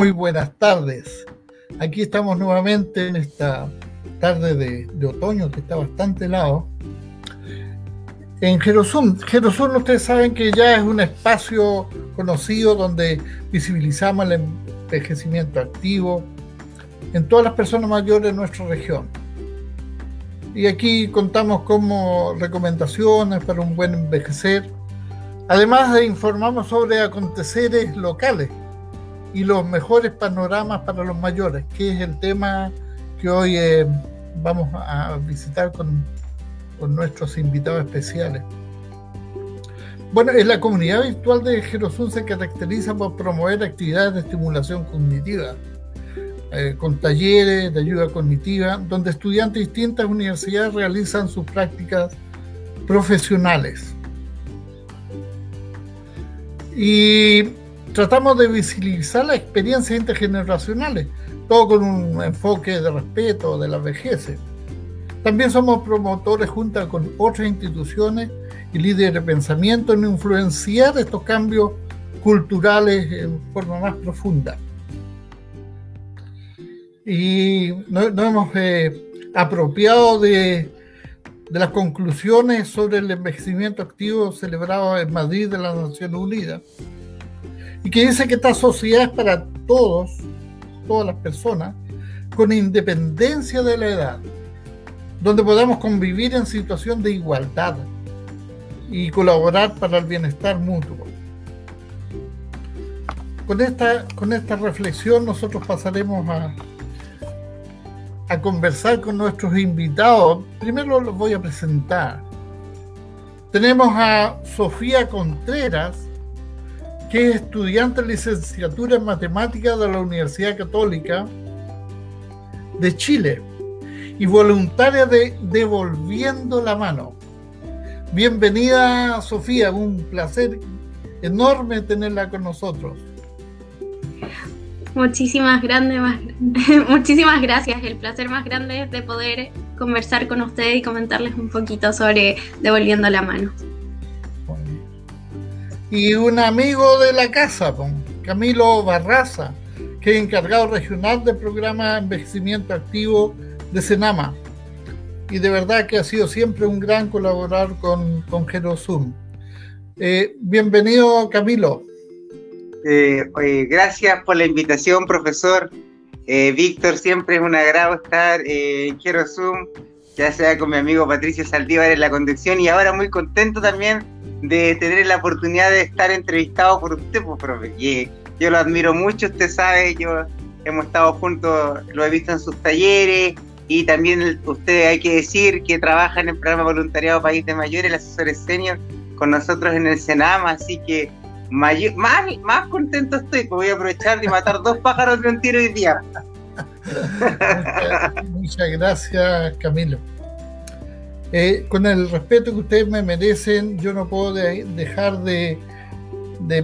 Muy buenas tardes. Aquí estamos nuevamente en esta tarde de, otoño que está bastante helado. En Jerosum. Jerosum ustedes saben que ya es un espacio conocido donde visibilizamos el envejecimiento activo en todas las personas mayores de nuestra región. Y aquí contamos como recomendaciones para un buen envejecer. Además de informamos sobre aconteceres locales y los mejores panoramas para los mayores, que es el tema que hoy eh, vamos a visitar con, con, nuestros invitados especiales. Bueno, en la comunidad virtual de Jerosun se caracteriza por promover actividades de estimulación cognitiva, eh, con talleres de ayuda cognitiva, donde estudiantes de distintas universidades realizan sus prácticas profesionales. Y tratamos de visibilizar las experiencias intergeneracionales, todo con un enfoque de respeto de la vejez. También somos promotores junto con otras instituciones y líderes de pensamiento en influenciar estos cambios culturales en forma más profunda. Y nos, hemos eh, apropiado de, de las conclusiones sobre el envejecimiento activo celebrado en Madrid de las Naciones Unidas y que dice que esta sociedad es para todos, todas las personas, con independencia de la edad, donde podamos convivir en situación de igualdad y colaborar para el bienestar mutuo. Con esta, con esta reflexión nosotros pasaremos a, a conversar con nuestros invitados. Primero los voy a presentar. Tenemos a Sofía Contreras, que es estudiante de licenciatura en matemáticas de la Universidad Católica de Chile y voluntaria de Devolviendo la Mano. Bienvenida Sofía, un placer enorme tenerla con nosotros. Muchísimas, grandes, muchísimas gracias. El placer más grande es de poder conversar con ustedes y comentarles un poquito sobre Devolviendo la Mano y un amigo de la casa, Camilo Barraza, que es encargado regional del programa Envejecimiento Activo de Senama. Y de verdad que ha sido siempre un gran colaborador con, con Gerosum. Eh, bienvenido, Camilo. Eh, gracias por la invitación, profesor. Eh, Víctor, siempre es un agrado estar en Gerosum, ya sea con mi amigo Patricio Saldívar en la conducción y ahora muy contento también de tener la oportunidad de estar entrevistado por usted, pues, profe. Yo lo admiro mucho, usted sabe, yo hemos estado juntos, lo he visto en sus talleres y también usted hay que decir que trabaja en el programa voluntariado País de Mayores, el asesor senior, con nosotros en el Senama, así que más, más contento estoy, pues voy a aprovechar de matar dos pájaros de un tiro hoy día. muchas gracias, Camilo. Eh, con el respeto que ustedes me merecen, yo no puedo dejar de,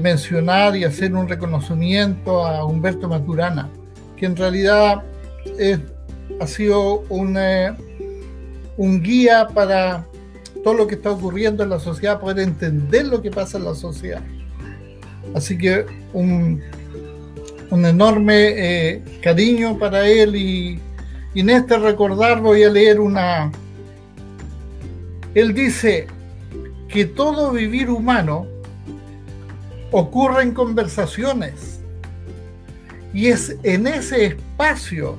mencionar y hacer un reconocimiento a Humberto Maturana, que en realidad ha sido eh, un guía para todo lo que está ocurriendo en la sociedad, poder entender lo que pasa en la sociedad. Así que un, enorme eh, cariño para él y en este recordar voy a leer una, él dice que todo vivir humano ocurre en conversaciones y es en ese espacio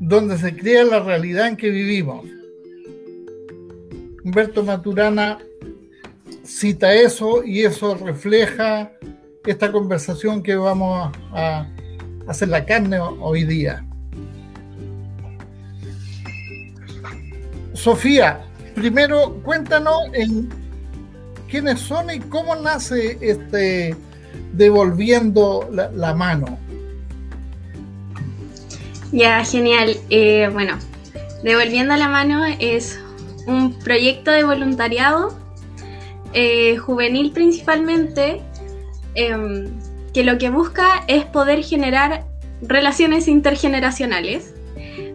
donde se crea la realidad en que vivimos. Humberto Maturana cita eso y eso refleja esta conversación que vamos a hacer la carne hoy día. Sofía, primero cuéntanos en quiénes son y cómo nace este devolviendo la, mano. Ya, genial. Eh, bueno, Devolviendo la mano es un proyecto de voluntariado eh, juvenil principalmente, em, que lo que busca es poder generar relaciones intergeneracionales,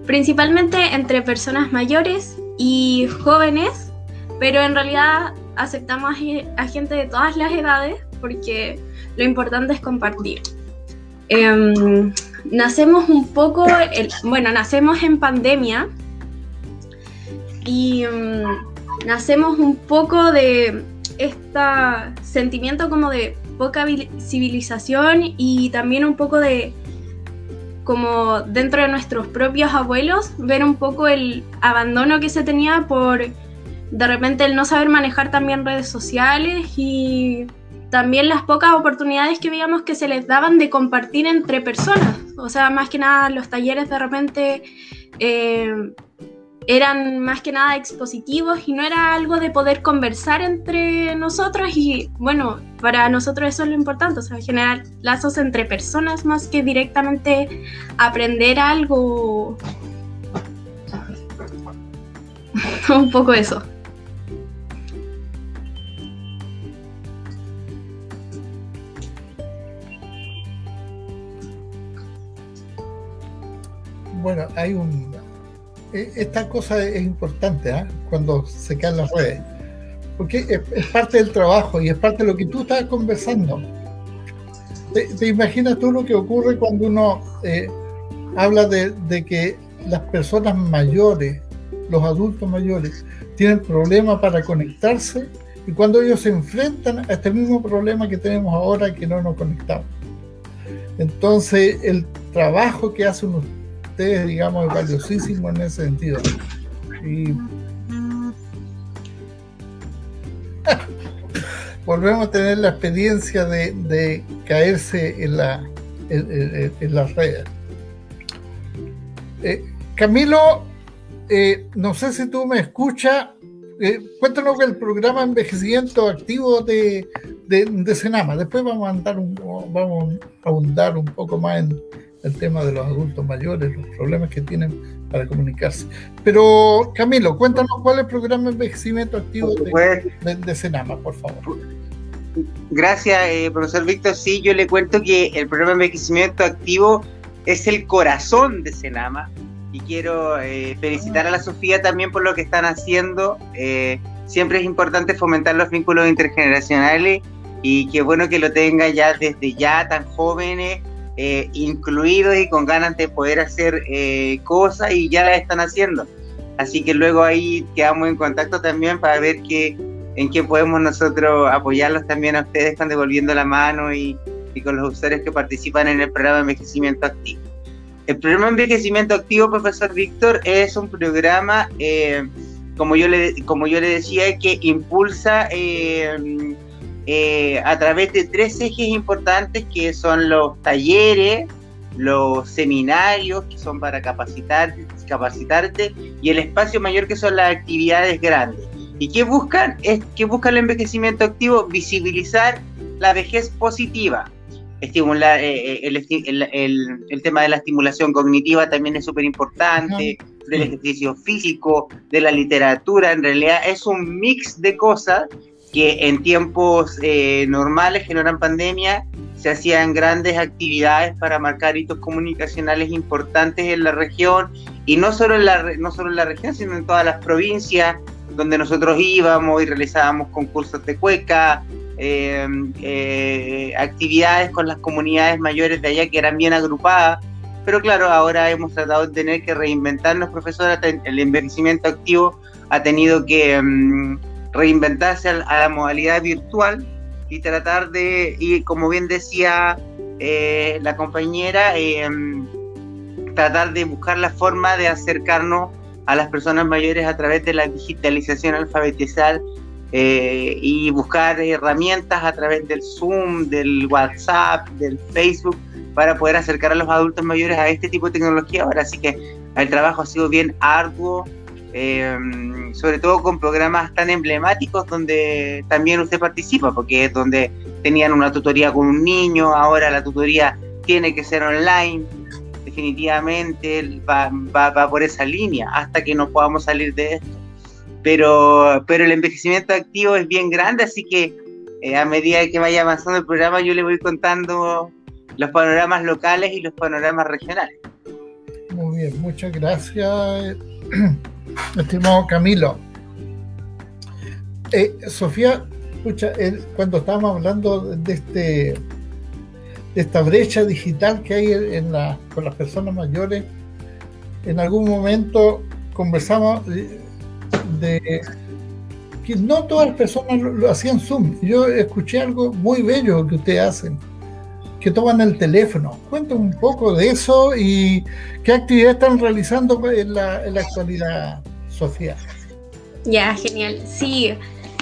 principalmente entre personas mayores y jóvenes, pero en realidad aceptamos a gente de todas las edades porque lo importante es compartir. Em, nacemos un poco, bueno, nacemos en pandemia y em, nacemos un poco de este sentimiento como de poca civilización y también un poco de como dentro de nuestros propios abuelos, ver un poco el abandono que se tenía por de repente el no saber manejar también redes sociales y también las pocas oportunidades que veíamos que se les daban de compartir entre personas. O sea, más que nada los talleres de repente eh, eran más que nada expositivos y no era algo de poder conversar entre nosotros y bueno, para nosotros eso es lo importante, o sea, generar lazos entre personas más que directamente aprender algo. Un poco eso. Bueno, hay un, esta cosa es importante ¿ah? cuando se caen las redes, porque es, parte del trabajo y es parte de lo que tú estás conversando. ¿Te, imaginas tú lo que ocurre cuando uno eh, habla de, que las personas mayores, los adultos mayores, tienen problemas para conectarse y cuando ellos se enfrentan a este mismo problema que tenemos ahora que no nos conectamos? Entonces, el trabajo que hacen ustedes digamos, es valiosísimo en ese sentido. Y volvemos a tener la experiencia de, caerse en, la, en, las redes. Eh, Camilo, eh, no sé si tú me escuchas. Eh, cuéntanos el programa Envejecimiento Activo de, de, Senama. Después vamos a, andar vamos a ahondar un poco más en, el tema de los adultos mayores, los problemas que tienen para comunicarse. Pero Camilo, cuéntanos cuál es el programa de envejecimiento activo de, de, Senama, por favor. Gracias, eh, profesor Víctor. Sí, yo le cuento que el programa de envejecimiento activo es el corazón de Senama y quiero eh, felicitar a la Sofía también por lo que están haciendo. Eh, siempre es importante fomentar los vínculos intergeneracionales y qué bueno que lo tenga ya desde ya tan jóvenes eh, incluidos y con ganas de poder hacer eh, cosas y ya las están haciendo. Así que luego ahí quedamos en contacto también para ver qué, en qué podemos nosotros apoyarlos también a ustedes con devolviendo la mano y, y con los usuarios que participan en el programa de envejecimiento activo. El programa de envejecimiento activo, profesor Víctor, es un programa, eh, como, yo le, como yo le decía, que impulsa eh, a través de tres ejes importantes que son los talleres, los seminarios que son para capacitar, capacitarte y el espacio mayor que son las actividades grandes. ¿Y qué buscan? Es que buscan el envejecimiento activo, visibilizar la vejez positiva. Estimular eh, eh, el, tema de la estimulación cognitiva también es súper importante, del ejercicio físico, de la literatura, en realidad es un mix de cosas que en tiempos eh, normales, que no eran pandemia, se hacían grandes actividades para marcar hitos comunicacionales importantes en la región, y no solo en la, no solo en la región, sino en todas las provincias donde nosotros íbamos y realizábamos concursos de cueca, em, eh, actividades con las comunidades mayores de allá que eran bien agrupadas. Pero claro, ahora hemos tratado de tener que reinventarnos, profesora, el envejecimiento activo ha tenido que... Em, reinventarse a, la modalidad virtual y tratar de, y como bien decía eh, la compañera, eh, tratar de buscar la forma de acercarnos a las personas mayores a través de la digitalización alfabetizal eh, y buscar herramientas a través del Zoom, del WhatsApp, del Facebook, para poder acercar a los adultos mayores a este tipo de tecnología. Ahora sí que el trabajo ha sido bien arduo, Em, sobre todo con programas tan emblemáticos donde también usted participa, porque es donde tenían una tutoría con un niño, ahora la tutoría tiene que ser online, definitivamente va, va, por esa línea hasta que nos podamos salir de esto. Pero, pero el envejecimiento activo es bien grande, así que eh, a medida que vaya avanzando el programa yo le voy contando los panoramas locales y los panoramas regionales. Muy bien, muchas gracias. estimado Camilo. Eh, Sofía, escucha, cuando estábamos hablando de este esta brecha digital que hay en la, con las personas mayores. En algún momento conversamos de, que no todas las personas lo, hacían Zoom. Yo escuché algo muy bello que ustedes hacen, que toman el teléfono. Cuéntame un poco de eso y qué actividades están realizando en la, en la actualidad, Sofía. Ya, genial. Sí,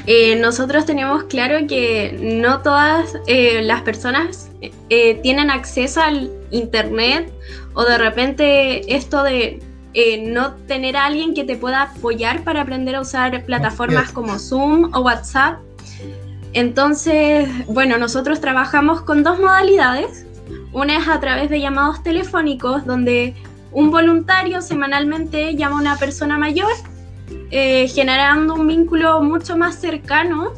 eh, nosotros tenemos claro que no todas eh, las personas eh, tienen acceso al Internet o de repente esto de no tener a alguien que te pueda apoyar para aprender a usar plataformas como Zoom o WhatsApp. Entonces, bueno, nosotros trabajamos con dos modalidades. Una es a través de llamados telefónicos, donde un voluntario semanalmente llama a una persona mayor eh, generando un vínculo mucho más cercano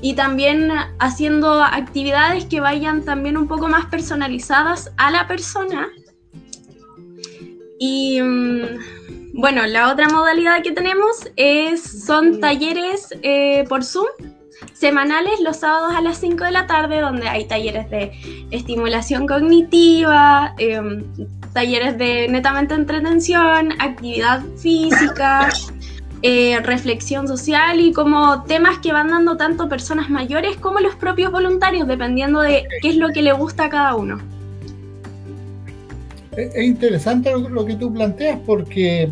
y también haciendo actividades que vayan también un poco más personalizadas a la persona. Y mm, bueno, la otra modalidad que tenemos es, son talleres eh, por Zoom semanales los sábados a las 5 de la tarde, donde hay talleres de estimulación cognitiva, em, talleres de netamente entretención, actividad física, eh, reflexión social y como temas que van dando tanto personas mayores como los propios voluntarios, dependiendo de qué es lo que le gusta a cada uno. Es interesante lo que tú planteas porque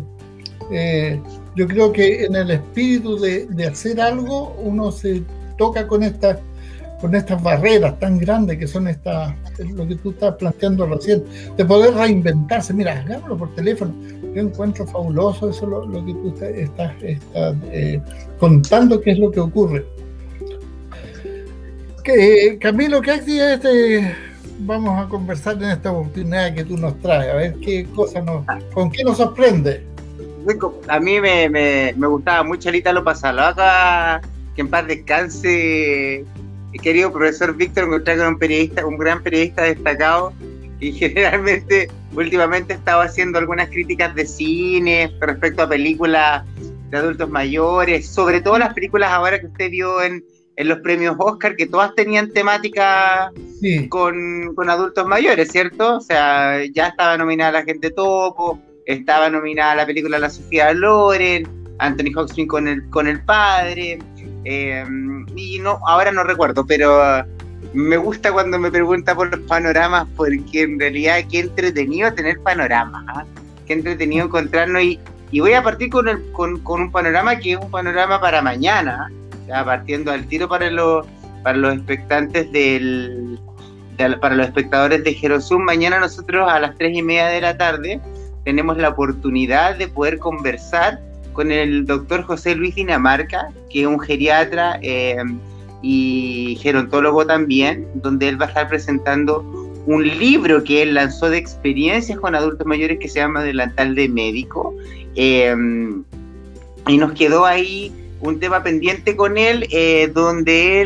eh, yo creo que en el espíritu de, de hacer algo uno se toca con estas con estas barreras tan grandes que son estas, lo que tú estás planteando recién, de poder reinventarse. Mira, hagámoslo por teléfono. Yo encuentro fabuloso eso lo, lo que tú estás, eh, contando, qué es lo que ocurre. Que, Camilo, ¿qué actividades vamos a conversar en esta oportunidad que tú nos traes? A ver qué cosa nos, con qué nos sorprende. A mí me, me, me gustaba mucho el Italo Pasalaga, que en paz descanse querido profesor Víctor, con un periodista, un gran periodista destacado y generalmente últimamente estaba haciendo algunas críticas de cine respecto a películas de adultos mayores, sobre todo las películas ahora que usted vio en, en los premios Oscar, que todas tenían temática con, con, adultos mayores, ¿cierto? O sea, ya estaba nominada La Gente Topo, estaba nominada la película La Sofía Loren, Anthony Hopkins con el, con el padre, eh, y no, ahora no recuerdo, pero me gusta cuando me pregunta por los panoramas, porque en realidad qué entretenido tener panoramas, ¿ah? qué entretenido encontrarnos. Y, y voy a partir con, un panorama que es un panorama para mañana, ya partiendo al tiro para los, para los expectantes del. para los espectadores de Jerosum, mañana nosotros a las tres y media de la tarde tenemos la oportunidad de poder conversar con el doctor José Luis Dinamarca, que es un geriatra eh, y gerontólogo también, donde él va a estar presentando un libro que él lanzó de experiencias con adultos mayores que se llama Delantal de Médico. Eh, y nos quedó ahí un tema pendiente con él, eh, donde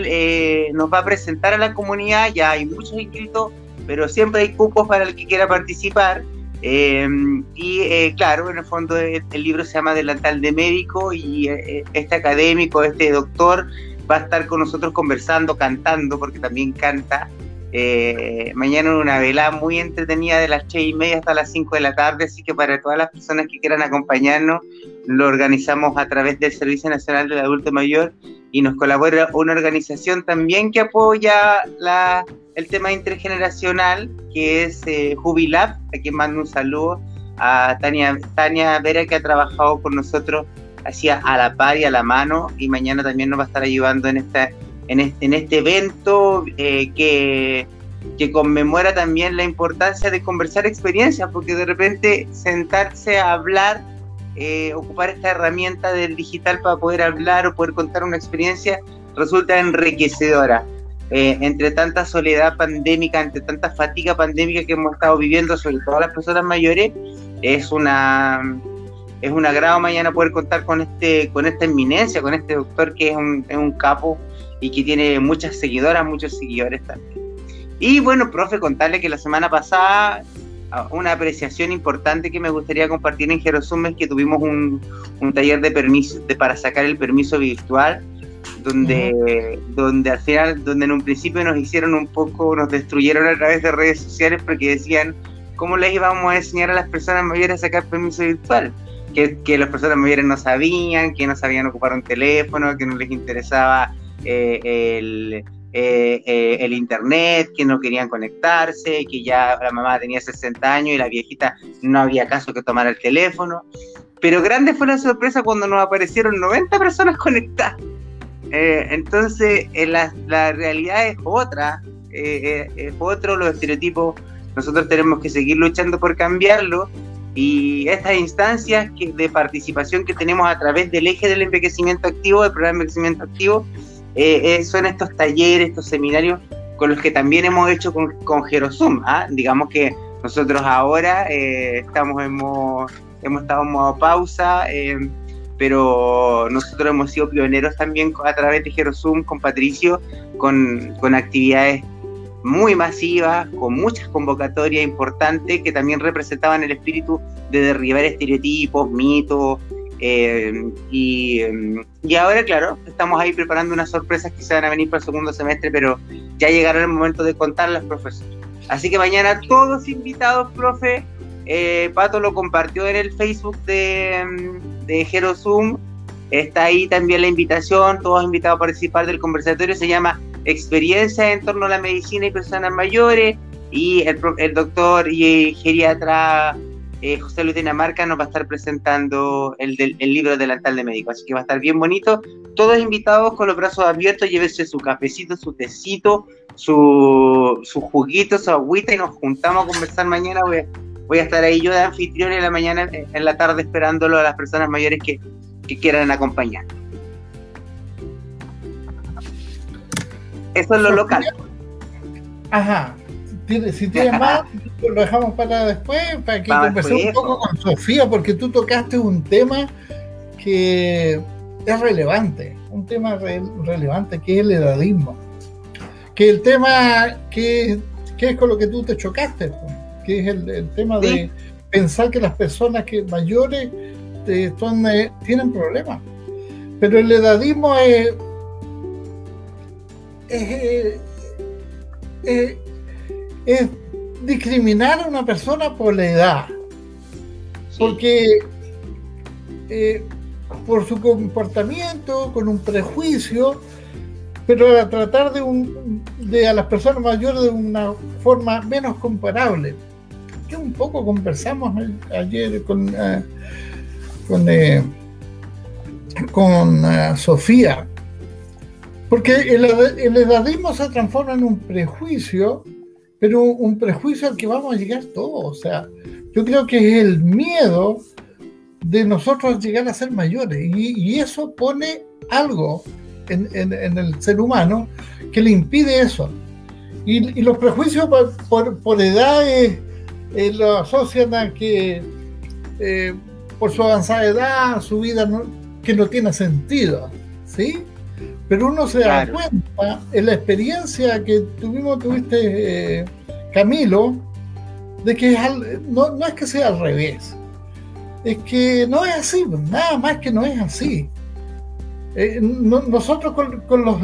él nos va a presentar a la comunidad, ya hay muchos inscritos, pero siempre hay cupos para el que quiera participar. Em, y eh, claro, en el fondo el, libro se llama Delantal de Médico y eh, este académico, este doctor, va a estar con nosotros conversando, cantando, porque también canta. Eh, mañana una velada muy entretenida de las 6 y media hasta las 5 de la tarde, así que para todas las personas que quieran acompañarnos, lo organizamos a través del Servicio Nacional del Adulto Mayor y nos colabora una organización también que apoya la, el tema intergeneracional, que es eh, Jubilab, a quien mando un saludo a Tania, Tania Vera, que ha trabajado con nosotros hacia a la par y a la mano, y mañana también nos va a estar ayudando en, esta, en, este, en este evento eh, que, que conmemora también la importancia de conversar experiencias, porque de repente sentarse a hablar, eh, ocupar esta herramienta del digital para poder hablar o poder contar una experiencia, resulta enriquecedora. Eh, entre tanta soledad pandémica, entre tanta fatiga pandémica que hemos estado viviendo, sobre todo las personas mayores, es una es un agrado mañana poder contar con este con esta eminencia, con este doctor que es un, es un capo y que tiene muchas seguidoras, muchos seguidores también. Y bueno, profe, contarle que la semana pasada una apreciación importante que me gustaría compartir en Jerosum es que tuvimos un, un taller de permiso de, para sacar el permiso virtual donde, donde al final, donde en un principio nos hicieron un poco, nos destruyeron a través de redes sociales porque decían cómo les íbamos a enseñar a las personas mayores a sacar permiso virtual. Que, que las personas mayores no sabían, que no sabían ocupar un teléfono, que no les interesaba eh, el, eh, eh, el internet, que no querían conectarse, que ya la mamá tenía 60 años y la viejita no había caso que tomara el teléfono. Pero grande fue la sorpresa cuando nos aparecieron 90 personas conectadas. Entonces, la, la, realidad es otra, es otro, los estereotipos, nosotros tenemos que seguir luchando por cambiarlo y estas instancias de participación que tenemos a través del eje del envejecimiento activo, del programa de envejecimiento activo, son estos talleres, estos seminarios con los que también hemos hecho con, con Gerosum. ¿ah? Digamos que nosotros ahora estamos hemos hemos estado en modo pausa, eh, pero nosotros hemos sido pioneros también a través de Gerosum con Patricio, con, con actividades muy masivas, con muchas convocatorias importantes que también representaban el espíritu de derribar estereotipos, mitos. Eh, y, y, ahora, claro, estamos ahí preparando unas sorpresas que se van a venir para el segundo semestre, pero ya llegará el momento de contarlas, profesor. Así que mañana todos invitados, profe, eh, Pato lo compartió en el Facebook de, mm, de Zoom. Está ahí también la invitación, todos invitados a participar del conversatorio. Se llama Experiencia en torno a la medicina y personas mayores. Y el, el doctor y geriatra eh, José Luis Dinamarca nos va a estar presentando el, del, el libro de Médico. Así que va a estar bien bonito. Todos invitados con los brazos abiertos, llévese su cafecito, su tecito, su, juguito, su agüita y nos juntamos a conversar mañana voy a estar ahí yo de anfitrión en la mañana, en la tarde esperándolo a las personas mayores que, quieran acompañar. Eso es lo local. Ajá. Si tienes más, lo dejamos para después, para que conversemos un poco con Sofía, porque tú tocaste un tema que es relevante, un tema relevante que es el edadismo. Que el tema que, que es con lo que tú te chocaste. Que es el, tema de pensar que las personas que mayores eh, eh, tienen problemas. Pero el edadismo es, es, es, discriminar a una persona por la edad. Porque eh, por su comportamiento, con un prejuicio, pero a tratar de, un, de a las personas mayores de una forma menos comparable. Un poco conversamos ayer con, eh, con, eh, con eh, Sofía, porque el, el, edadismo se transforma en un prejuicio, pero un prejuicio al que vamos a llegar todos. O sea, yo creo que es el miedo de nosotros llegar a ser mayores y, eso pone algo en, el ser humano que le impide eso. Y, los prejuicios por, por, por edad es, eh, lo asocian a que eh, por su avanzada edad, su vida no, que no tiene sentido, ¿sí? Pero uno se da cuenta en la experiencia que tuvimos, tuviste, eh, Camilo, de que no, no, es que sea al revés, es que no es así, nada más que no es así. nosotros con, con los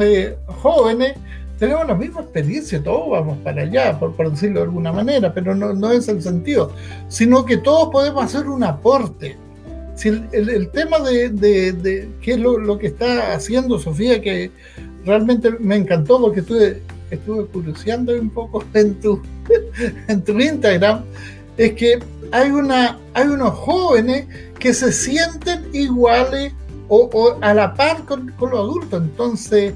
jóvenes tenemos la misma experiencia, todos vamos para allá, por, decirlo de alguna manera, pero no, no, es el sentido, sino que todos podemos hacer un aporte. El, tema de, de, qué es lo, que está haciendo Sofía, que realmente me encantó porque estuve, estuve curioseando un poco en tu, en tu Instagram, es que hay, una, hay unos jóvenes que se sienten iguales o, a la par con, los adultos. Entonces,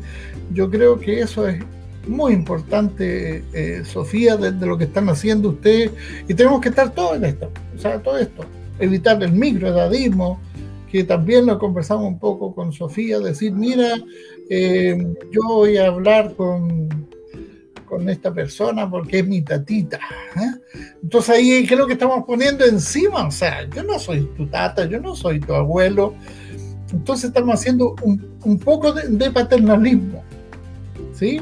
yo creo que eso es muy importante, eh, Sofía, de, lo que están haciendo ustedes. Y tenemos que estar todos en esto, o sea, todo esto. Evitar el microedadismo, que también lo conversamos un poco con Sofía, decir, mira, eh, yo voy a hablar con, con esta persona porque es mi tatita. ¿eh? Entonces ahí creo que estamos poniendo encima, o sea, yo no soy tu tata, yo no soy tu abuelo. Entonces estamos haciendo un, un poco de, paternalismo. ¿Sí?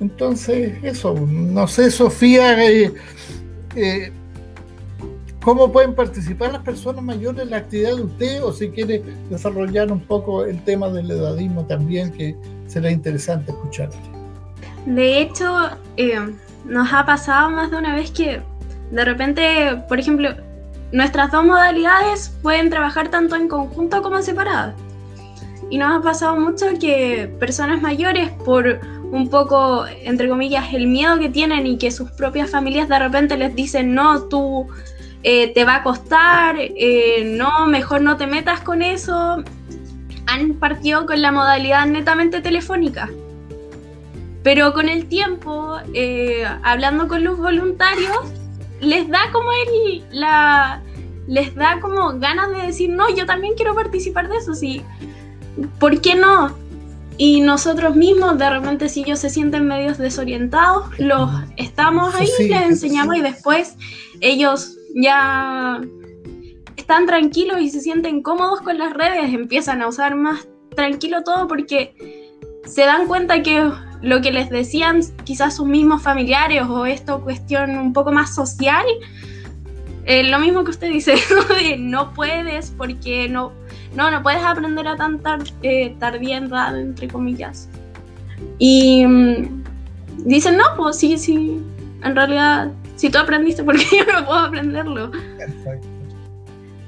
Entonces, eso, no sé, Sofía, eh, eh, ¿Cómo pueden participar las personas mayores en la actividad de usted o si quiere desarrollar un poco el tema del edadismo también, que será interesante escucharte? De hecho, eh, nos ha pasado más de una vez que de repente, por ejemplo, nuestras dos modalidades pueden trabajar tanto en conjunto como separadas. Y nos ha pasado mucho que personas mayores, por un poco, entre comillas, el miedo que tienen y que sus propias familias de repente les dicen, no, tú eh, te va a costar, eh, no, mejor no te metas con eso, han partido con la modalidad netamente telefónica. Pero con el tiempo, eh, hablando con los voluntarios, les da como el, la, les da como ganas de decir, no, yo también quiero participar de eso, sí, ¿por qué no? Y nosotros mismos, de repente, si ellos se sienten medios desorientados, los estamos ahí, les enseñamos y después ellos ya están tranquilos y se sienten cómodos con las redes, empiezan a usar más tranquilo todo porque se dan cuenta que lo que les decían quizás sus mismos familiares o esta cuestión un poco más social, eh, lo mismo que usted dice, no puedes porque no, no, no puedes aprender a tan eh, tardía entre comillas. Y mm, dicen, no, pues sí, sí, en realidad, si tú aprendiste, porque yo no puedo aprenderlo? Perfecto.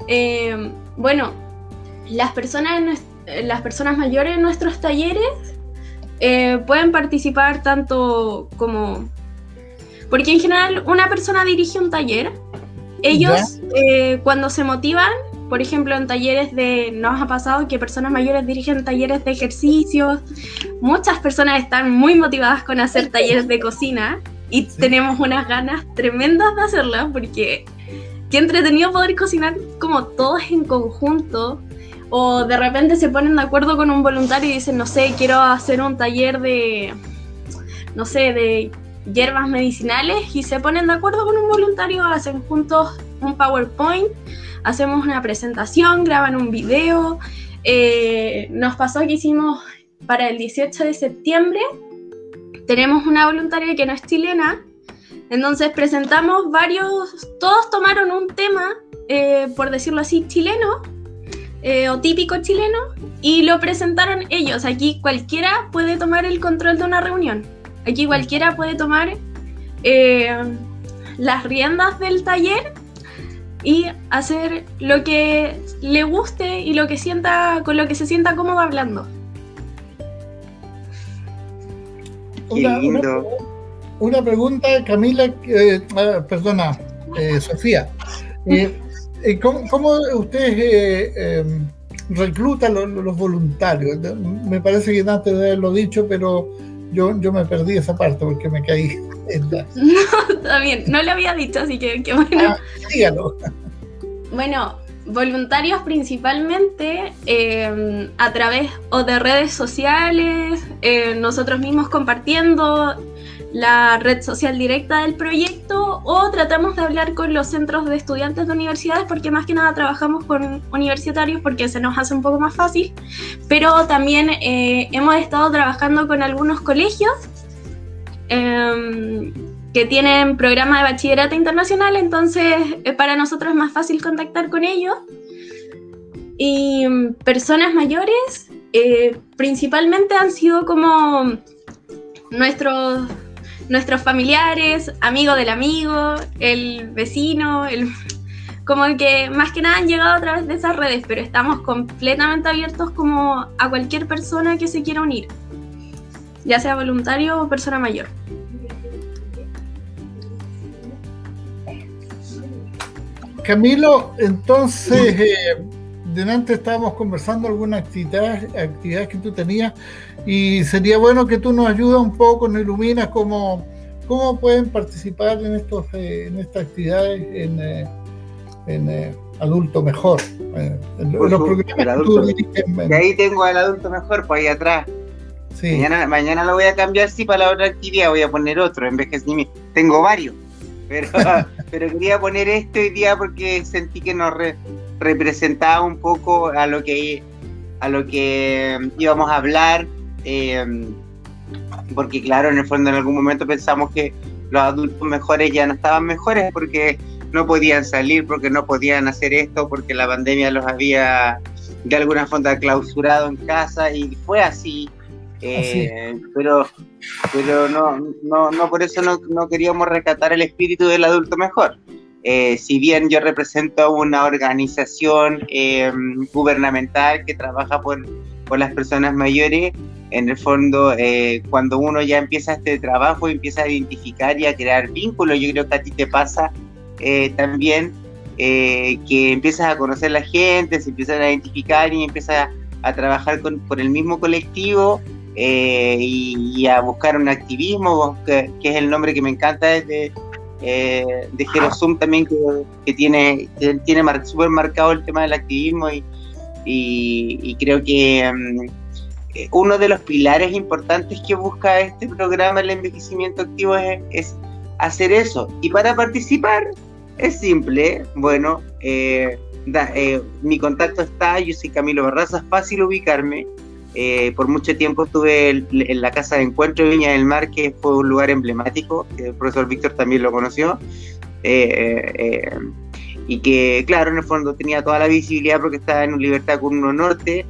Eh, bueno, las personas, las personas mayores en nuestros talleres eh, pueden participar tanto como... Porque en general una persona dirige un taller. Ellos eh, cuando se motivan, por ejemplo en talleres de... Nos ha pasado que personas mayores dirigen talleres de ejercicios. Muchas personas están muy motivadas con hacer talleres de cocina y tenemos unas ganas tremendas de hacerlas porque qué entretenido poder cocinar como todos en conjunto o de repente se ponen de acuerdo con un voluntario y dicen, no sé, quiero hacer un taller de, no sé, de hierbas medicinales y se ponen de acuerdo con un voluntario, hacen juntos un PowerPoint, hacemos una presentación, graban un video. Eh, nos pasó que hicimos para el 18 de septiembre, tenemos una voluntaria que no es chilena, entonces presentamos varios, todos tomaron un tema, eh, por decirlo así, chileno, eh, o típico chileno y lo presentaron ellos. Aquí cualquiera puede tomar el control de una reunión. Aquí cualquiera puede tomar eh, las riendas del taller y hacer lo que le guste y lo que sienta con lo que se sienta cómodo hablando. Una, pregunta, Camila, eh, ah, perdona, Sofía. Eh, ¿Cómo, ustedes eh, em, reclutan los, voluntarios? Me parece que antes de haberlo dicho, pero yo, yo me perdí esa parte porque me caí. No, está bien, no lo había dicho, así que, bueno. Ah, bueno, voluntarios principalmente em, a través o de redes sociales, eh, nosotros mismos compartiendo la red social directa del proyecto o tratamos de hablar con los centros de estudiantes de universidades porque más que nada trabajamos con universitarios porque se nos hace un poco más fácil, pero también eh, hemos estado trabajando con algunos colegios em, que tienen programa de bachillerato internacional, entonces eh, para nosotros es más fácil contactar con ellos. Y mm, personas mayores eh, principalmente han sido como nuestros nuestros familiares, amigos del amigo, el vecino, el, como que más que nada han llegado a través de esas redes, pero estamos completamente abiertos como a cualquier persona que se quiera unir, ya sea voluntario o persona mayor. Camilo, entonces, eh, delante estábamos conversando algunas actividades, actividades que tú tenías y sería bueno que tú nos ayudas un poco, nos iluminas cómo, cómo pueden participar en, estos, eh, en estas actividades en, eh, en Adulto Mejor. y ahí tengo al Adulto Mejor, por ahí atrás. Mañana, mañana lo voy a cambiar, sí, para la otra actividad voy a poner otro, envejecimiento. Tengo varios, pero, pero quería poner este hoy día porque sentí que nos representaba un poco a lo que a lo que íbamos a hablar eh, porque claro, en el fondo en algún momento pensamos que los adultos mejores ya no estaban mejores porque no podían salir porque no podían hacer esto, porque la pandemia los había de alguna forma clausurado en casa y fue así. Eh, pero pero no, no, no por eso no, no queríamos rescatar el espíritu del adulto mejor. Eh, si bien yo represento una organización eh, gubernamental que trabaja por, por, las personas mayores, en el fondo, eh, cuando uno ya empieza este trabajo, empieza a identificar y a crear vínculos, yo creo que a ti te pasa también que empiezas a conocer la gente, se empiezan a identificar y empiezas a, trabajar con, con, el mismo colectivo y, a buscar un activismo, que, que, es el nombre que me encanta desde eh, de Jerosum también que, tiene, tiene súper marcado el tema del activismo y, creo que mm, eh, uno de los pilares importantes que busca este programa, el envejecimiento activo, es, hacer eso. Y para participar es simple, bueno, eh, mi contacto está, yo soy Camilo Barraza, es fácil ubicarme. Eh, por mucho tiempo estuve en la Casa de Encuentro de Viña del Mar, que fue un lugar emblemático, el profesor Víctor también lo conoció, eh, eh, y que, claro, en el fondo tenía toda la visibilidad porque estaba en Libertad con uno Norte,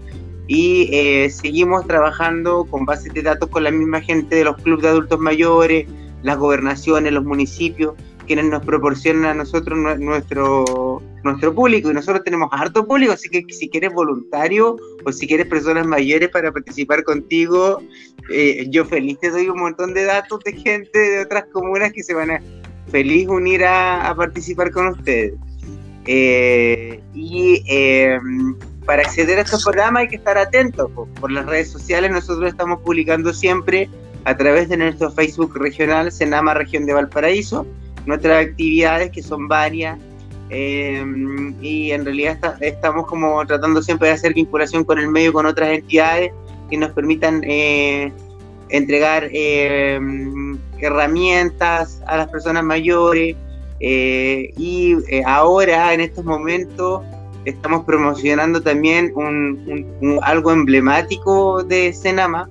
y seguimos trabajando con bases de datos con la misma gente de los clubes de adultos mayores, las gobernaciones, los municipios, quienes nos proporcionan a nosotros nuestro, nuestro público y nosotros tenemos harto público, así que si quieres voluntario o si quieres personas mayores para participar contigo, eh, yo feliz te doy un montón de datos de gente de otras comunas que se van a feliz unir a, participar con ustedes. Eh, y em, para acceder a estos programas hay que estar atentos por las redes sociales, nosotros estamos publicando siempre a través de nuestro Facebook regional Senama Región de Valparaíso nuestras actividades, que son varias, eh, y en realidad estamos como tratando siempre de hacer vinculación con el medio, con otras entidades que nos permitan eh, entregar eh, herramientas a las personas mayores. y ahora, en estos momentos, estamos promocionando también un, algo emblemático de Senama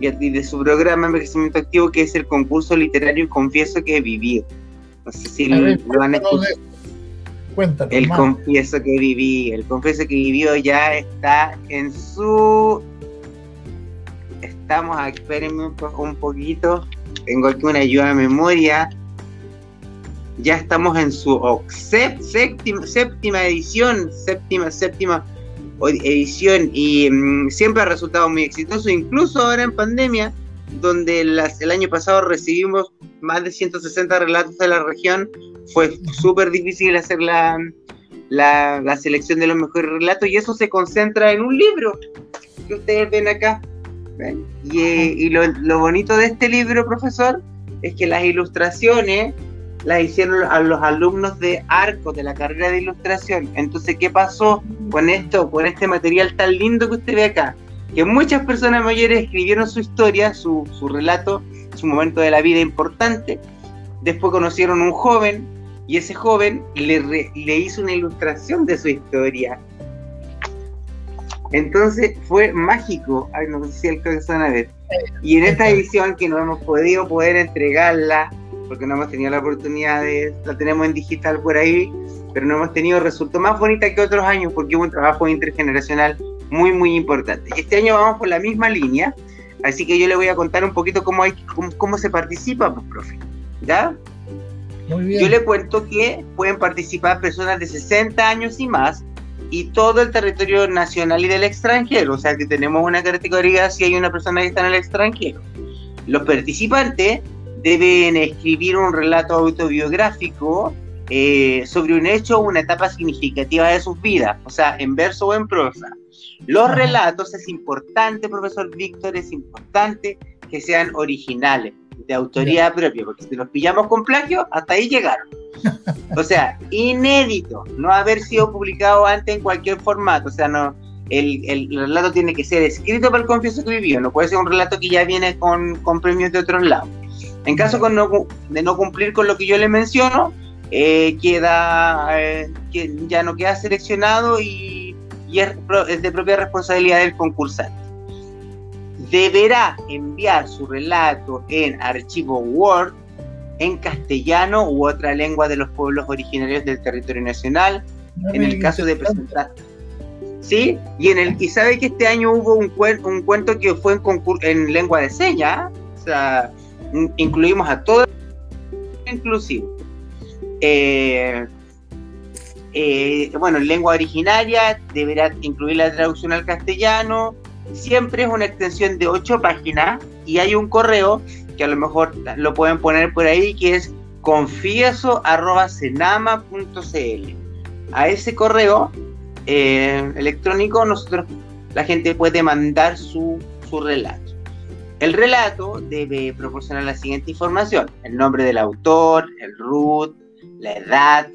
y de su programa Envejecimiento Activo, que es el concurso literario Confieso que he vivido. No sé si lo, a escuchar. El confieso que viví, el confieso que vivió ya está en su. Estamos a espérenme un, poquito. Tengo aquí una ayuda de memoria. Ya estamos en su séptima, séptima edición, séptima, séptima edición y mm, siempre ha resultado muy exitoso, incluso ahora en pandemia donde el año pasado recibimos más de 160 relatos de la región. Fue súper difícil hacer la, la, selección de los mejores relatos y eso se concentra en un libro que ustedes ven acá. Y, lo, bonito de este libro, profesor, es que las ilustraciones las hicieron a los alumnos de Arco, de la carrera de ilustración. Entonces, ¿qué pasó con esto, con este material tan lindo que usted ve acá? Que muchas personas mayores escribieron su historia, su, relato, su momento de la vida importante. Después conocieron un joven y ese joven le, le hizo una ilustración de su historia. Entonces fue mágico. Ay, no sé si alcanzan a ver. Y en esta edición que no hemos podido poder entregarla, porque no hemos tenido la oportunidad de, la tenemos en digital por ahí, pero no hemos tenido, resultó más bonita que otros años porque hubo un trabajo intergeneracional muy, muy importante. Este año vamos por la misma línea, así que yo le voy a contar un poquito cómo, hay, cómo, se participa, pues, profe. ¿Ya? Muy bien. Yo le cuento que pueden participar personas de 60 años y más y todo el territorio nacional y del extranjero, o sea que tenemos una categoría si hay una persona que está en el extranjero. Los participantes deben escribir un relato autobiográfico eh, sobre un hecho o una etapa significativa de sus vidas, o sea, en verso o en prosa. Los relatos es importante, profesor Víctor, es importante que sean originales, de autoría propia, porque si los pillamos con plagio, hasta ahí llegaron. O sea, inédito, no haber sido publicado antes en cualquier formato, o sea, no, el, el, relato tiene que ser escrito para el confieso que vivió, no puede ser un relato que ya viene con, con premios de otros lados. En caso de no cumplir con lo que yo le menciono, eh, queda, eh, que ya no queda seleccionado y y es, de propia responsabilidad del concursante. Deberá enviar su relato en archivo Word en castellano u otra lengua de los pueblos originarios del territorio nacional. Ah, en el caso de presentar. ¿Sí? Y, en el, y sabe que este año hubo un, un cuento que fue en, en lengua de señas. O sea, incluimos a todo inclusivo. Eh, eh, bueno, en lengua originaria deberá incluir la traducción al castellano. Siempre es una extensión de ocho páginas y hay un correo que a lo mejor lo pueden poner por ahí que es confieso@senama.cl. A ese correo eh, electrónico nosotros la gente puede mandar su, su relato. El relato debe proporcionar la siguiente información: el nombre del autor, el root, la edad,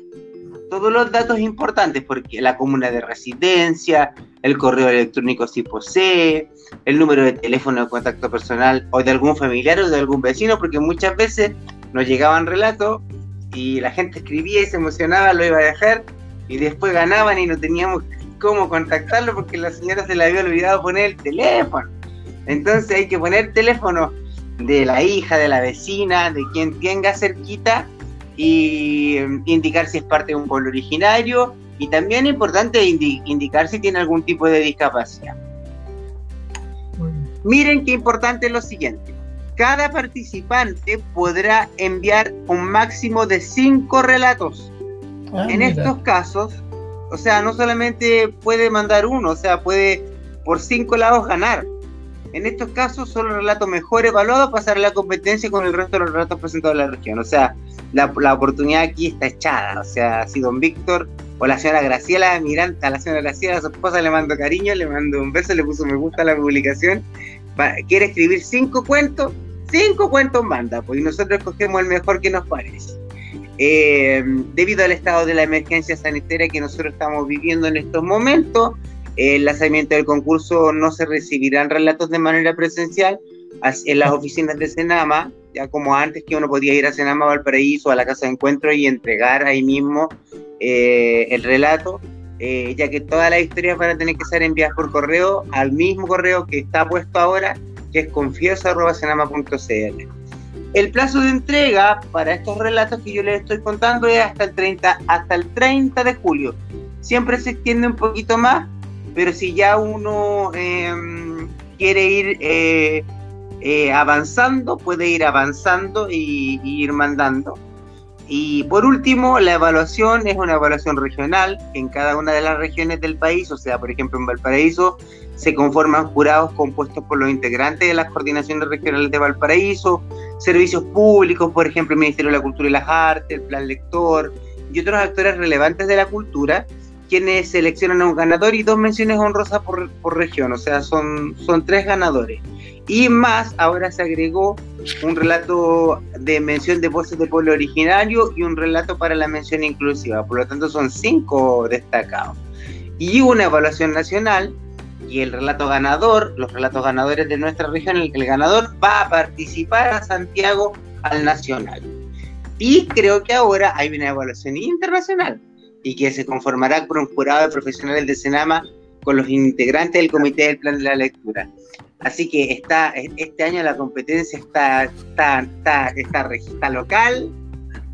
todos los datos importantes, porque la comuna de residencia, el correo electrónico si posee, el número de teléfono de contacto personal o de algún familiar o de algún vecino, porque muchas veces nos llegaban relatos y la gente escribía y se emocionaba, lo iba a dejar y después ganaban y no teníamos cómo contactarlo porque la señora se le había olvidado poner el teléfono. Entonces hay que poner teléfono de la hija, de la vecina, de quien tenga cerquita y indicar si es parte de un pueblo originario y también es importante indicar si tiene algún tipo de discapacidad. Miren qué importante es lo siguiente. Cada participante podrá enviar un máximo de cinco relatos. Ah, en estos casos, o sea, no solamente puede mandar uno, o sea, puede por cinco lados ganar. En estos casos, solo el relato mejor evaluado pasará a la competencia con el resto de los relatos presentados en la región. O sea, la, la oportunidad aquí está echada. O sea, si don Víctor o la señora Graciela, mirante, a la señora Graciela, a su esposa le mando cariño, le mando un beso, le puso me gusta a la publicación. quiere escribir cinco cuentos, cinco cuentos manda, pues y nosotros escogemos el mejor que nos parece. Eh, debido al estado de la emergencia sanitaria que nosotros estamos viviendo en estos momentos, el lanzamiento del concurso no se recibirán relatos de manera presencial en las oficinas de Senama, ya como antes que uno podía ir a Senama Valparaíso, a la casa de encuentro y entregar ahí mismo eh, el relato, eh, ya que todas las historias van a tener que ser enviadas por correo al mismo correo que está puesto ahora, que es confieso.senama.cl. El plazo de entrega para estos relatos que yo les estoy contando es hasta el 30, hasta el 30 de julio. Siempre se extiende un poquito más, pero si ya uno em, quiere ir eh, avanzando, puede ir avanzando y, ir mandando. Y por último, la evaluación es una evaluación regional en cada una de las regiones del país, o sea, por ejemplo, en Valparaíso se conforman jurados compuestos por los integrantes de las coordinaciones regionales de Valparaíso, servicios públicos, por ejemplo, el Ministerio de la Cultura y las Artes, el Plan Lector y otros actores relevantes de la cultura quienes seleccionan a un ganador y dos menciones honrosas por, por región, o sea, son, son tres ganadores. Y más, ahora se agregó un relato de mención de voces de pueblo originario y un relato para la mención inclusiva, por lo tanto son cinco destacados. Y una evaluación nacional y el relato ganador, los relatos ganadores de nuestra región, el, el ganador va a participar a Santiago al nacional. Y creo que ahora hay una evaluación internacional y que se conformará por un jurado de profesionales de Senama con los integrantes del comité del plan de la lectura. Así que está, este año la competencia está, está, está, está, local,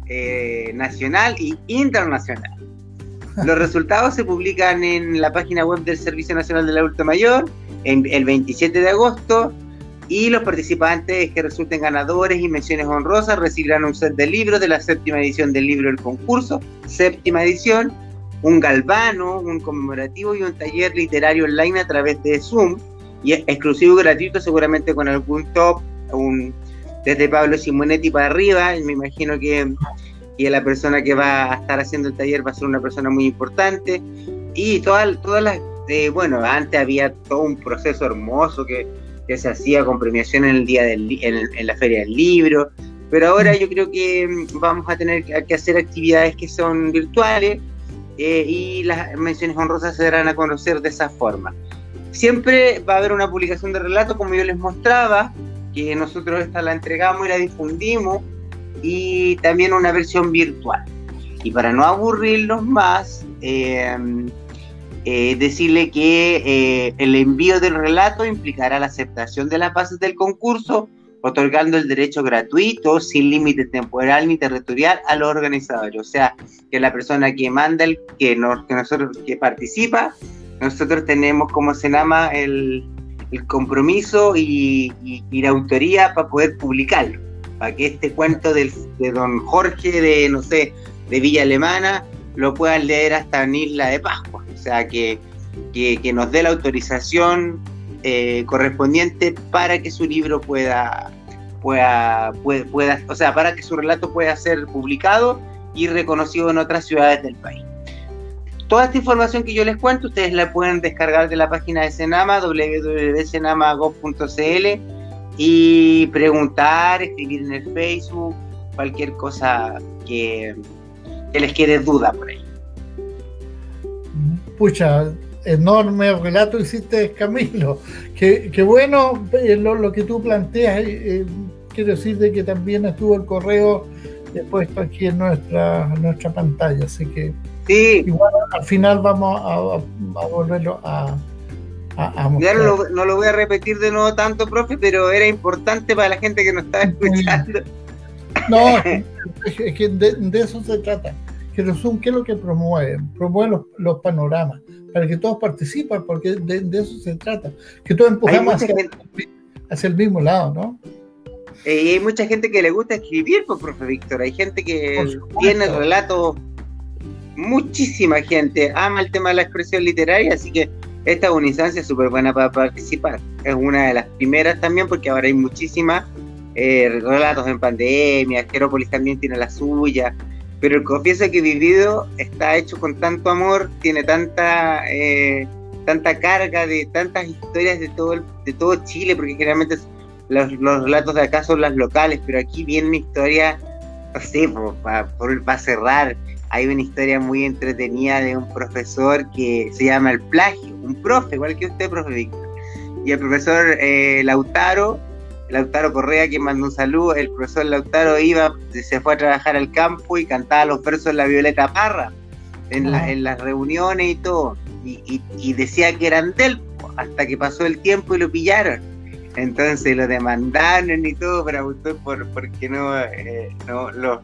eh, nacional y internacional. Los resultados se publican en la página web del Servicio Nacional del Adulto Mayor en, el 27 de agosto y los participantes que resulten ganadores y menciones honrosas recibirán un set de libros de la séptima edición del libro del concurso, séptima edición, un galvano, un conmemorativo y un taller literario online a través de Zoom y exclusivo gratuito seguramente con algún top, un, desde Pablo Simonetti para arriba, me imagino que, que, la persona que va a estar haciendo el taller va a ser una persona muy importante y todas, todas las, eh, bueno, antes había todo un proceso hermoso que se hacía con premiación en el día del, en, la feria del libro, pero ahora yo creo que mm, vamos a tener que hacer actividades que son virtuales eh, y las menciones honrosas se darán a conocer de esa forma. Siempre va a haber una publicación de relato, como yo les mostraba, que nosotros esta la entregamos y la difundimos, y también una versión virtual. Y para no aburrirlos más, eh, eh, decirle que eh, el envío del relato implicará la aceptación de las bases del concurso otorgando el derecho gratuito, sin límite temporal ni territorial a los organizadores. O sea, que la persona que manda, el, que, que nosotros que participa, nosotros tenemos, como se llama, el, compromiso y, la autoría para poder publicarlo. Para que este cuento de don Jorge de, no sé, de Villa Alemana, lo puedan leer hasta en Isla de Pascua. O sea, que, que, nos dé la autorización eh, correspondiente para que su libro pueda, pueda, pueda, o sea, para que su relato pueda ser publicado y reconocido en otras ciudades del país. Toda esta información que yo les cuento, ustedes la pueden descargar de la página de Senama, www.senama.gov.cl y preguntar, escribir en el Facebook, cualquier cosa que, les quede duda por ahí. Pucha, enorme relato hiciste, Camilo. Qué, bueno eh, lo, que tú planteas. Eh, eh, quiero decirte que también estuvo el correo puesto aquí en nuestra, nuestra pantalla, así que sí. igual al final vamos a, volverlo a, Ya no lo, voy a repetir de nuevo tanto, profe, pero era importante para la gente que nos estaba escuchando. No, es que de, eso se trata. Que Zoom, ¿qué es lo que promueve? Promueve los, panoramas, para que todos participen, porque de, eso se trata. Que todos empujamos hacia, hacia el mismo lado, ¿no? Eh, y hay mucha gente que le gusta escribir, pues, profe Víctor. Hay gente que tiene relatos, muchísima gente ama el tema de la expresión literaria, así que esta es una instancia súper buena para participar. Es una de las primeras también, porque ahora hay muchísimas eh, relatos en pandemia, Jerópolis también tiene la suya, pero el confieso que he vivido está hecho con tanto amor, tiene tanta eh, tanta carga de tantas historias de todo de todo Chile, porque generalmente los, relatos de acá son las locales, pero aquí viene una historia, no sé, para cerrar, hay una historia muy entretenida de un profesor que se llama El Plagio, un profe, igual que usted, profe Víctor. Y el profesor eh, Lautaro, Lautaro Correa, que mandó un saludo, el profesor Lautaro iba, se fue a trabajar al campo y cantaba los versos de la Violeta Parra en, en las reuniones y todo. Y, y, decía que eran del hasta que pasó el tiempo y lo pillaron entonces lo demandaron y todo, pero por, porque no, eh, no lo,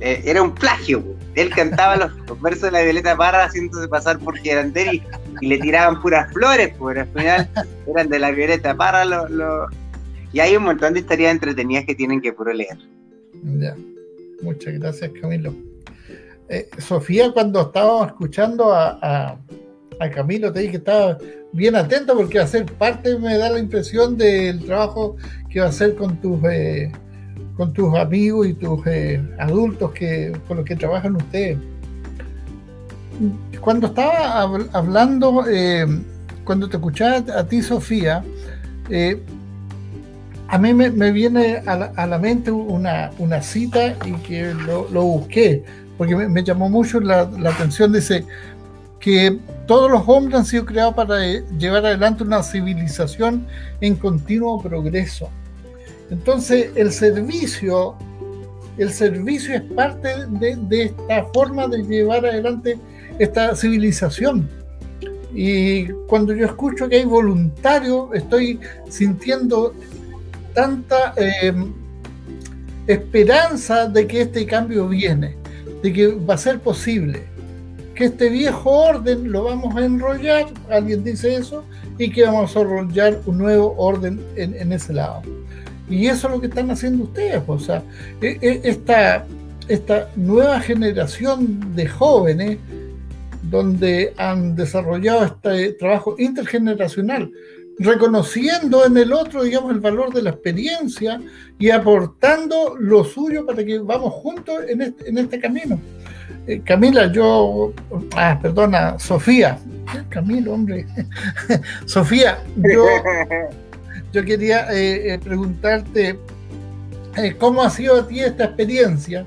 eh, era un plagio. Él cantaba los, versos de la Violeta Parra haciéndose pasar por Geranderi y le tiraban puras flores, pero al final eran de la Violeta Parra. Lo, Y hay un montón de historias entretenidas que tienen que puro leer. Ya, muchas gracias Camilo. Eh, Sofía, cuando estábamos escuchando a a Camilo te dije que estaba bien atento porque va a ser parte, me da la impresión del trabajo que va a hacer con tus eh, con tus amigos y tus eh, adultos que con los que trabajan ustedes. Cuando estaba hablando, eh, cuando te escuchaba a ti, Sofía, a mí me, viene a la, mente una, cita y que lo, busqué, porque me, llamó mucho la, la atención. Dice, que todos los hombres han sido creados para eh, llevar adelante una civilización en continuo progreso. Entonces, el servicio, el servicio es parte de, esta forma de llevar adelante esta civilización. Y cuando yo escucho que hay voluntarios, estoy sintiendo tanta em, esperanza de que este cambio viene, de que va a ser posible que este viejo orden lo vamos a enrollar, alguien dice eso, y que vamos a enrollar un nuevo orden en, ese lado. Y eso es lo que están haciendo ustedes, o sea, e, e, esta, esta nueva generación de jóvenes donde han desarrollado este trabajo intergeneracional, reconociendo en el otro, digamos, el valor de la experiencia y aportando lo suyo para que vamos juntos en este, en este camino. Eh, Camila, yo, ah, perdona, Sofía, Camilo, hombre, Sofía, yo, yo quería eh, eh, preguntarte cómo ha sido a ti esta experiencia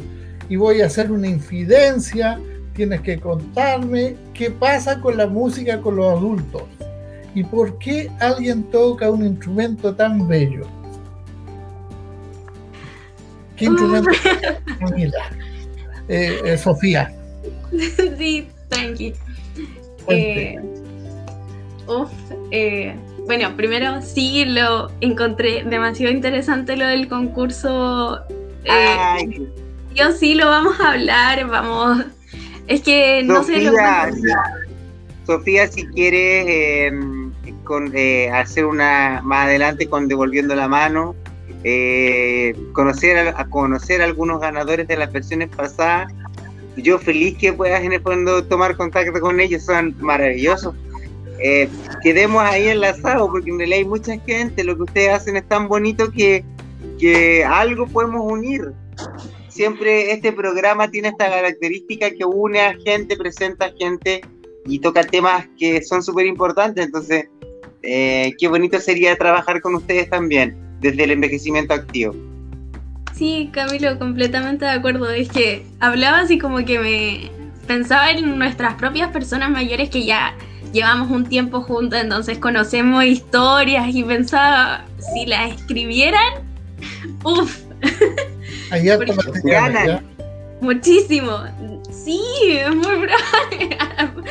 y voy a hacer una infidencia, tienes que contarme qué pasa con la música con los adultos y por qué alguien toca un instrumento tan bello. ¿Qué instrumento? Camila. Eh, eh, Sofía. sí, tranqui. Eh, uf, bueno, primero sí lo encontré demasiado interesante lo del concurso. Eh, yo sí lo vamos a hablar, vamos. Es que no sé lo Sofía, si quieres con, eh, hacer una más adelante con devolviendo la mano, eh, conocer a, conocer algunos ganadores de las versiones pasadas. Yo feliz que puedas en el fondo tomar contacto con ellos, son maravillosos. Eh, quedemos ahí enlazados porque en realidad hay mucha gente, lo que ustedes hacen es tan bonito que, que algo podemos unir. Siempre este programa tiene esta característica que une a gente, presenta a gente y toca temas que son súper importantes. Entonces, eh, qué bonito sería trabajar con ustedes también desde el envejecimiento activo. Sí, Camilo, completamente de acuerdo. Es que hablaba así como que me pensaba en nuestras propias personas mayores que ya llevamos un tiempo juntos, entonces conocemos historias y pensaba, si las escribieran, uff. Allá ganan. Muchísimo. Sí, es muy bravo.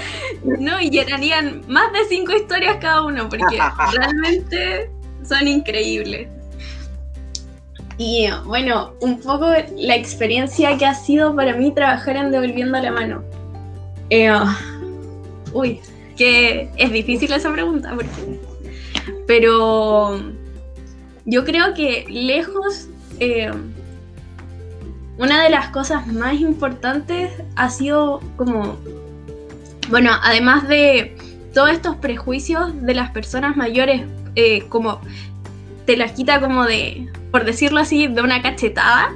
no, y llenarían más de cinco historias cada uno, porque realmente son increíbles. Y bueno, un poco la experiencia que ha sido para mí trabajar en Devolviendo la Mano. Eh, uy, que es difícil esa pregunta, porque, pero yo creo que lejos, eh, una de las cosas más importantes ha sido como, bueno, además de todos estos prejuicios de las personas mayores, eh, como te las quita como de, por decirlo así, de una cachetada.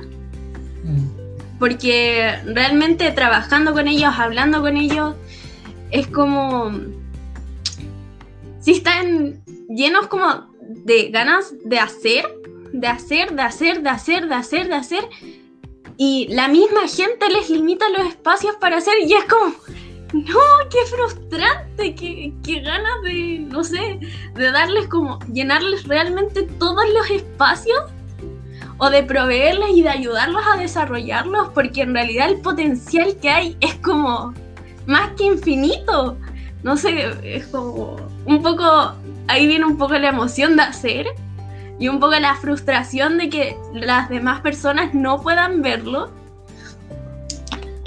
Mm. Porque realmente trabajando con ellos, hablando con ellos, es como... Si están llenos como de ganas de hacer, de hacer, de hacer, de hacer, de hacer, de hacer. Y la misma gente les limita los espacios para hacer y es como, no, qué frustrante, qué, qué, ganas de, no sé, de darles como, llenarles realmente todos los espacios o de proveerles y de ayudarlos a desarrollarlos, porque en realidad el potencial que hay es como más que infinito. No sé, es como un poco, ahí viene un poco la emoción de hacer y un poco la frustración de que las demás personas no puedan verlo.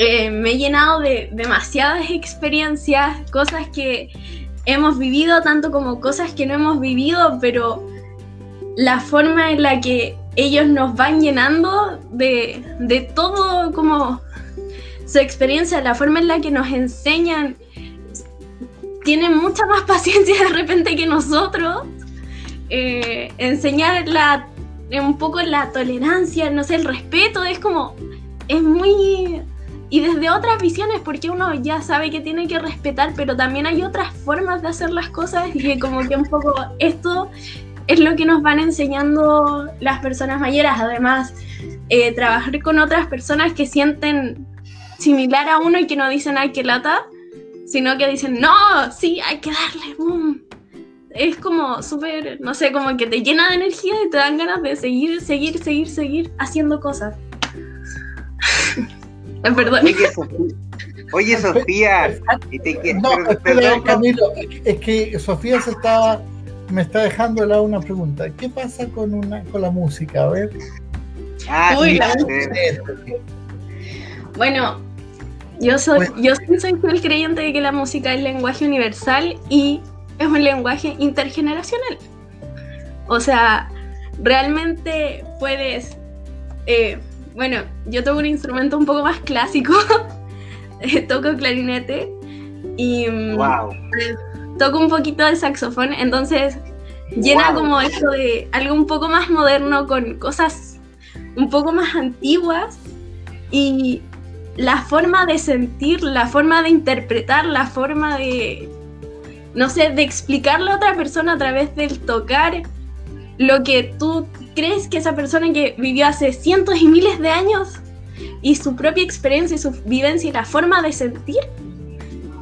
Eh, me he llenado de demasiadas experiencias, cosas que hemos vivido, tanto como cosas que no hemos vivido, pero la forma en la que ellos nos van llenando de, de todo como su experiencia, la forma en la que nos enseñan, tienen mucha más paciencia de repente que nosotros. Eh, enseñar la, un poco la tolerancia, no sé, el respeto, es como, es muy... Y desde otras visiones, porque uno ya sabe que tiene que respetar, pero también hay otras formas de hacer las cosas y como que un poco esto es lo que nos van enseñando las personas mayores. Además, eh, trabajar con otras personas que sienten similar a uno y que no dicen, ay, que lata, sino que dicen, no, sí, hay que darle, boom. Es como súper, no sé, como que te llena de energía y te dan ganas de seguir, seguir, seguir, seguir haciendo cosas. Perdón. Oye, Sofía, no, perdón, Camilo, es que Sofía se está, me está dejando la una pregunta. ¿Qué pasa con una con la música? A ver. Ah, Uy, la música. Bueno, yo soy, yo soy fiel creyente de que la música es lenguaje universal y es un lenguaje intergeneracional. O sea, realmente puedes. Eh, bueno, yo toco un instrumento un poco más clásico. toco clarinete y. Wow. Mm, toco un poquito de saxofón, entonces llena como esto de algo un poco más moderno con cosas un poco más antiguas y la forma de sentir, la forma de interpretar, la forma de, no sé, de explicarle a otra persona a través del tocar lo que tú crees que esa persona que vivió hace cientos y miles de años y su propia experiencia y su vivencia y la forma de sentir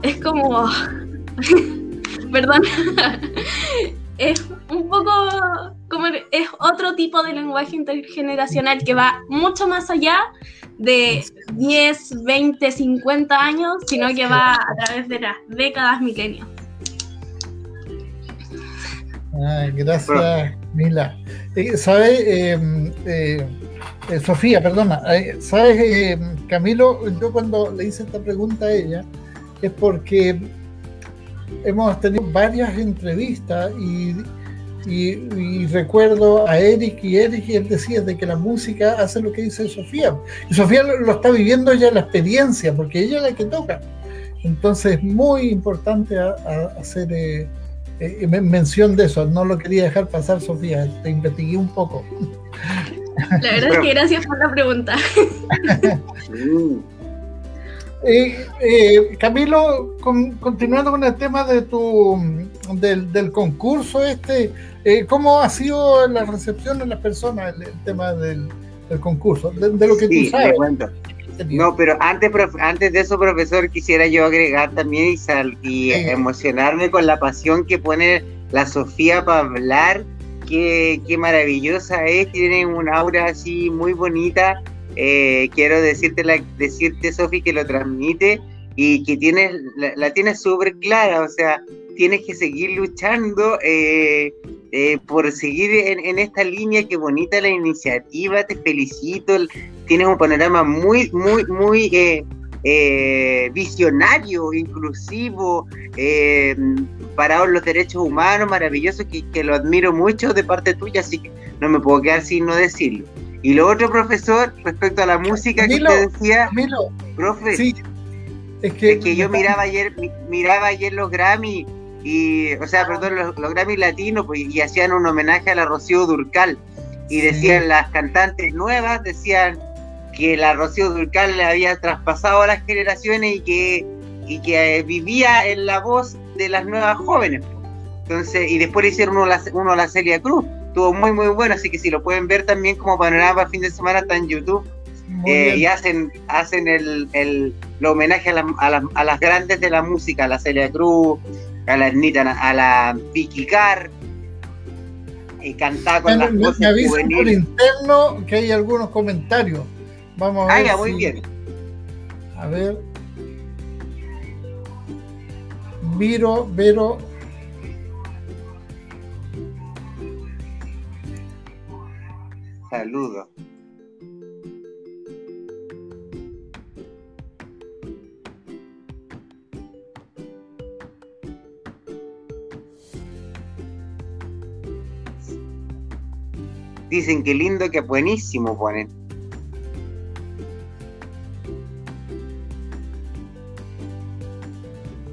es como perdón es un poco como es otro tipo de lenguaje intergeneracional que va mucho más allá de 10, 20, 50 años, sino que va a través de las décadas, milenios. gracias, Mila. Eh, ¿Sabes, em, eh, eh, Sofía, perdona, ¿sabes, em, Camilo? Yo cuando le hice esta pregunta a ella es porque hemos tenido varias entrevistas y, recuerdo a Eric y Eric y él decía de que la música hace lo que dice Sofía. Y Sofía lo, está viviendo ya la experiencia, porque ella es la que toca. Entonces es muy importante hacer mención de eso, no lo quería dejar pasar, Sofía, te investigué un poco. La verdad es que gracias por la pregunta. Eh, eh, Camilo, continuando con el tema de tu del, concurso este, ¿cómo ha sido la recepción de las personas el, tema del, concurso? De, lo que tú sabes. No, pero antes, antes de eso, profesor, quisiera yo agregar también y, emocionarme con la pasión que pone la Sofía para hablar. Qué, qué maravillosa es, tiene un aura así muy bonita. Eh, quiero decirte, la, decirte, Sofi, que lo transmite y que tienes, la, la tienes súper clara, o sea, tienes que seguir luchando eh, eh, por seguir en, esta línea. Qué bonita la iniciativa, te felicito. Tienes un panorama muy, muy, muy eh, visionario, inclusivo, para los derechos humanos, maravilloso, que, lo admiro mucho de parte tuya, así que no me puedo quedar sin no decirlo. Y lo otro, profesor, respecto a la música que te decía, profe, es que, yo miraba ayer, miraba ayer los Grammy y, o sea, perdón, los, Grammy latinos, pues, y hacían un homenaje a la Rocío Durcal, y decían las cantantes nuevas, decían que la Rocío Durcal le había traspasado a las generaciones y que, y que eh, vivía en la voz de las nuevas jóvenes. Entonces, y después le hicieron uno, uno a la Celia Cruz, estuvo muy muy bueno, así que si lo pueden ver también como panorama fin de semana está en YouTube. Eh, y hacen hacen el, el, homenaje a, a, a, las grandes de la música, a la Celia Cruz, a la Nita, a la Vicky Carr, y cantar con las voces me por interno que hay algunos comentarios. Vamos a ver. Ah, muy bien. A ver. Viro, Vero. Saludos. Dicen que lindo, que buenísimo ponen.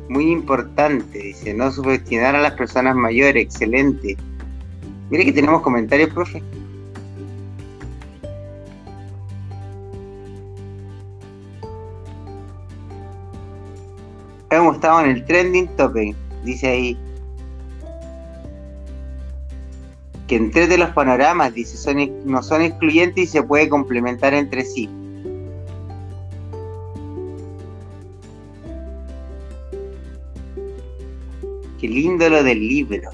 Muy importante, dice, no subestimar a las personas mayores, excelente. Mire que tenemos comentarios, profe. Hemos estado en el trending topic, dice ahí que en tres de los panoramas, dice, son, no son excluyentes y se puede complementar entre sí. Qué lindo lo del libro.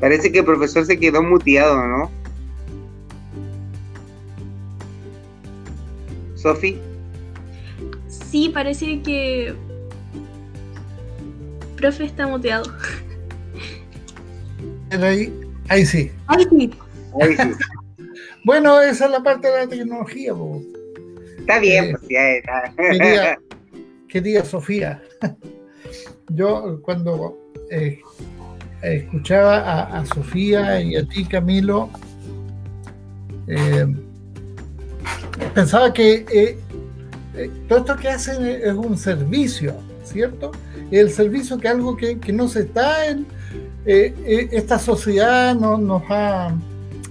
Parece que el profesor se quedó muteado, ¿no? Sofi sí, parece que. Profe está muteado. Ahí, ahí sí. Ahí sí. bueno, esa es la parte de la tecnología. Está bien, eh, pues ya está. Querida, Sofía, yo cuando eh, escuchaba a, Sofía y a ti, Camilo, eh, pensaba que eh, todo esto que hacen es un servicio, ¿cierto? El servicio que algo que, no se está en... Eh, eh, esta sociedad no, nos ha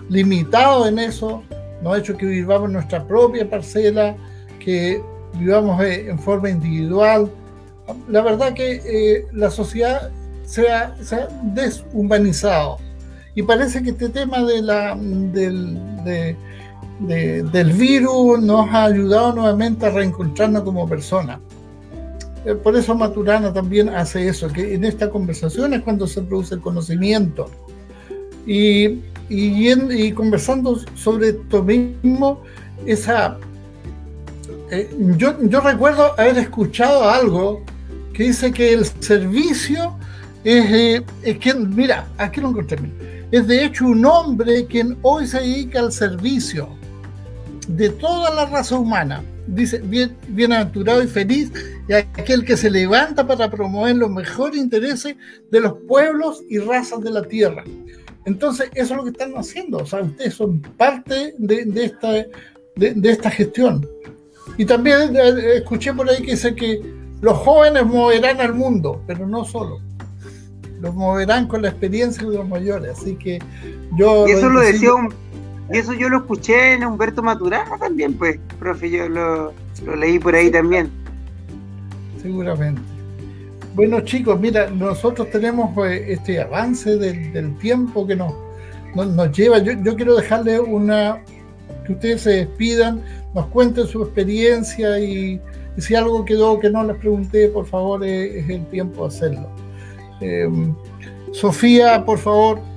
limitado en eso, nos ha hecho que vivamos nuestra propia parcela, que vivamos en forma individual. La verdad que la sociedad se ha, deshumanizado. Y parece que este tema de la, del, de, del virus nos ha ayudado nuevamente a reencontrarnos como personas. Eh, por eso Maturana también hace eso, que en esta conversación es cuando se produce el conocimiento. Y, y, conversando sobre esto mismo, esa, eh, yo, yo recuerdo haber escuchado algo que dice que el servicio es, eh, es quien, mira, aquí lo encontré, es de hecho un hombre quien hoy se dedica al servicio de toda la raza humana. Dice, bien, bienaventurado y feliz y aquel que se levanta para promover los mejores intereses de los pueblos y razas de la tierra. Entonces, eso es lo que están haciendo. O sea, ustedes son parte de, esta, de, esta gestión. Y también eh, escuché por ahí que dice que los jóvenes moverán al mundo, pero no solo. Los moverán con la experiencia de los mayores. Así que yo. Y eso lo, decía y eso yo lo escuché en Humberto Maturana también, pues, profe, yo lo, leí por ahí también. Seguramente. Bueno, chicos, mira, nosotros tenemos pues, este avance del, tiempo que nos, nos, lleva. Yo, quiero dejarle una. que ustedes se despidan, nos cuenten su experiencia y, si algo quedó que no les pregunté, por favor, es, el tiempo de hacerlo. Em, Sofía, por favor.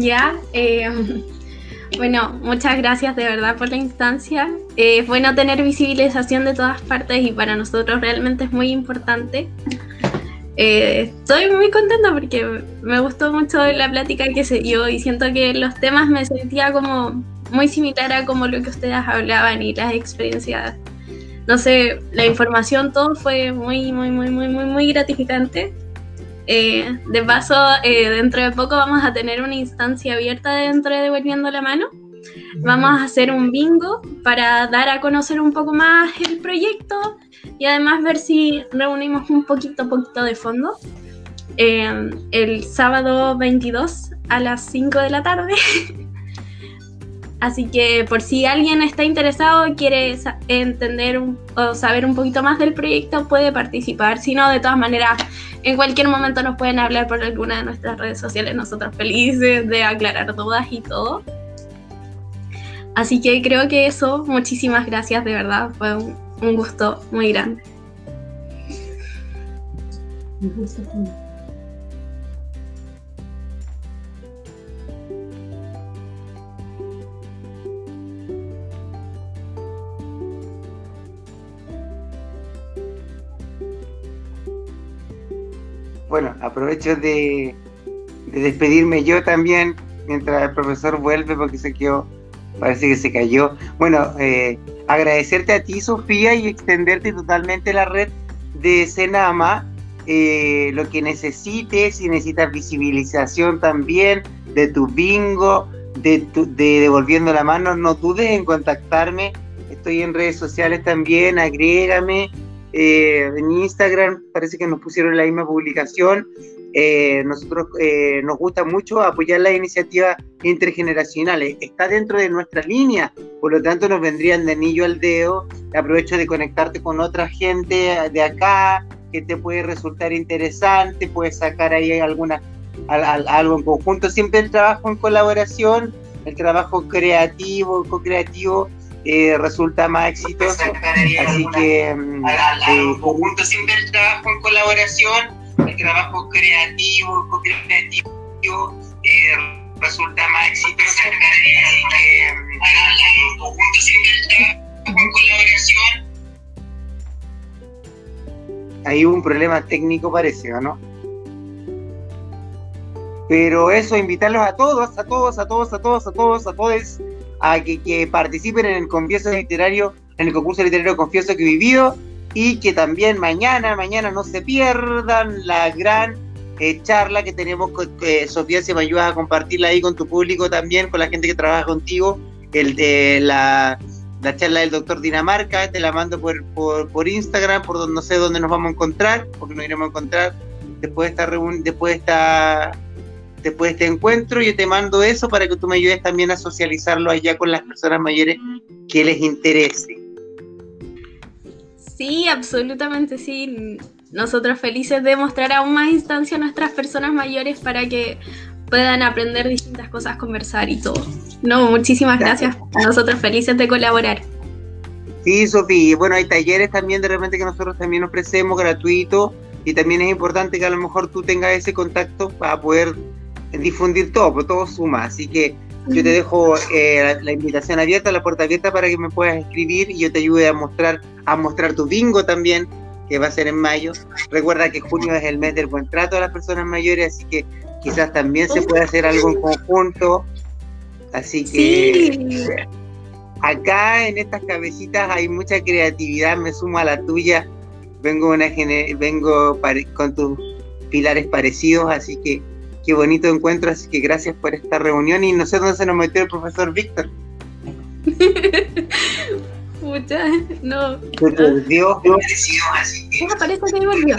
Ya, eh, bueno, muchas gracias de verdad por la instancia. Eh, es bueno tener visibilización de todas partes y para nosotros realmente es muy importante. Eh, estoy muy contenta porque me gustó mucho la plática que se dio y siento que los temas me sentía como muy similar a como lo que ustedes hablaban y las experiencias. No sé, la información, todo fue muy, muy, muy, muy, muy, muy gratificante. Eh, de paso, eh, dentro de poco vamos a tener una instancia abierta dentro de Devolviendo la Mano. Vamos a hacer un bingo para dar a conocer un poco más el proyecto y además ver si reunimos un poquito, poquito de fondo. Eh, el sábado 22 a las 5 de la tarde Así que por si alguien está interesado y quiere entender o saber un poquito más del proyecto, puede participar. Si no, de todas maneras, en cualquier momento nos pueden hablar por alguna de nuestras redes sociales. Nosotros felices de aclarar dudas y todo. Así que creo que eso, muchísimas gracias, de verdad, fue un, gusto muy grande. Un gusto bueno, aprovecho de, despedirme yo también, mientras el profesor vuelve porque se quedó, parece que se cayó. Bueno, eh, agradecerte a ti, Sofía, y extenderte totalmente la red de Senama. Eh, lo que necesites, si necesitas visibilización también de tu bingo, de, tu, de Devolviendo la Mano, no dudes en contactarme. Estoy en redes sociales también, agrégame eh, en Instagram parece que nos pusieron la misma publicación. Eh, nosotros eh, nos gusta mucho apoyar las iniciativas intergeneracionales. Está dentro de nuestra línea, por lo tanto nos vendrían de anillo al dedo. Aprovecho de conectarte con otra gente de acá que te puede resultar interesante, puedes sacar ahí alguna algo en conjunto. Siempre el trabajo en colaboración, el trabajo creativo, co-creativo eh, resulta más exitoso. Así que eh, conjunto siempre el trabajo en colaboración, el trabajo creativo, co-creativo, eh, resulta más exitoso. Así que conjunto siempre el trabajo en colaboración. Hay un problema técnico parece, no? Pero eso, invitarlos a todos, a todos, a todos, a todos, a todos, a todos a que, participen en el confieso literario, en el concurso literario confieso que he vivido y que también mañana, mañana no se pierdan la gran eh, charla que tenemos con Sofía, si me ayudas a compartirla ahí con tu público también, con la gente que trabaja contigo, el de la, charla del doctor Dinamarca, te la mando por, por, Instagram, por donde no sé dónde nos vamos a encontrar, porque nos iremos a encontrar después de esta, después de esta después de este encuentro, yo te mando eso para que tú me ayudes también a socializarlo allá con las personas mayores que les interese. Sí, absolutamente sí. Nosotros felices de mostrar aún más instancia a nuestras personas mayores para que puedan aprender distintas cosas, conversar y todo. No, muchísimas gracias. Nosotros felices de colaborar. Sí, Sofía. Bueno, hay talleres también de repente que nosotros también ofrecemos gratuitos y también es importante que a lo mejor tú tengas ese contacto para poder difundir todo, pues todo suma. Así que yo te dejo eh, la, invitación abierta, la puerta abierta para que me puedas escribir y yo te ayude a mostrar, a mostrar tu bingo también, que va a ser en mayo. Recuerda que junio es el mes del buen trato a las personas mayores, así que quizás también se pueda hacer algo en conjunto. Así que acá en estas cabecitas hay mucha creatividad, me sumo a la tuya. Vengo, una, vengo con tus pilares parecidos, así que qué bonito encuentro, así que gracias por esta reunión y no sé dónde se nos metió el profesor Víctor. Pucha, no. Se perdió, así que... parece que ahí volvió.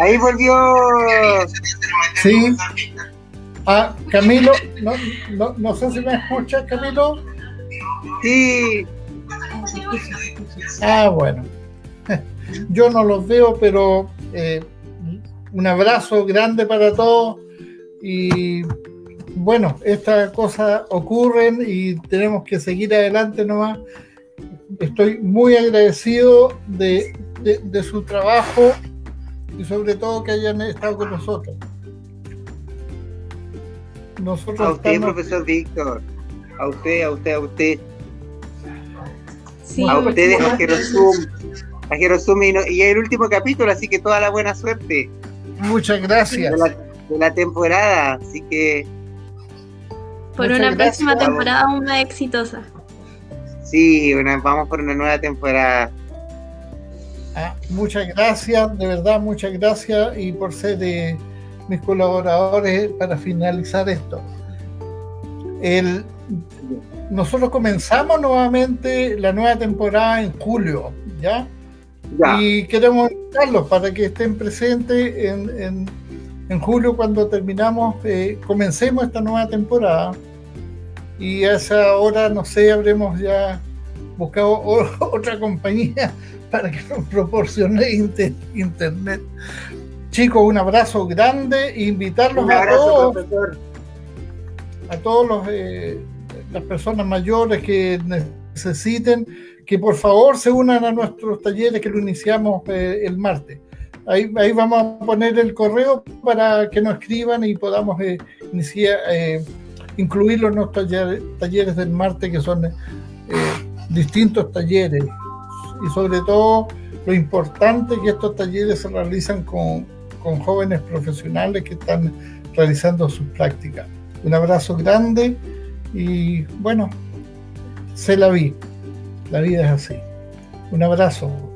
Ahí volvió. Sí. Ah, Camilo, no, no, no sé si me escucha, Camilo. Sí. Ah, bueno. Yo no los veo, pero eh, un abrazo grande para todos y bueno, estas cosas ocurren y tenemos que seguir adelante nomás. Estoy muy agradecido de, su trabajo y sobre todo que hayan estado con nosotros. nosotros a usted, profesor Víctor, a usted, a usted, a usted. a ustedes, a Jerosum, a Jerosum y, y el último capítulo, así que toda la buena suerte. Muchas gracias de la temporada, así que... Por una próxima temporada aún más exitosa. Sí, vamos por una nueva temporada. Ah, muchas gracias, de verdad, muchas gracias y por ser de mis colaboradores para finalizar esto. El, nosotros comenzamos nuevamente la nueva temporada en julio, ¿ya? Y queremos invitarlos para que estén presentes en en julio cuando terminamos, eh, comencemos esta nueva temporada y a esa hora, no sé, habremos ya buscado otra compañía para que nos proporcione internet. Chicos, un abrazo grande e invitarlos a todos, a todos los, eh, las personas mayores que necesiten que por favor se unan a nuestros talleres que lo iniciamos eh, el martes. Ahí, vamos a poner el correo para que nos escriban y podamos eh, eh, incluirlo en los talleres, talleres del martes, que son eh, distintos talleres. Y sobre todo, lo importante que estos talleres se realizan con, con jóvenes profesionales que están realizando sus prácticas. Un abrazo grande y bueno, se la vi. La vida es así. Un abrazo.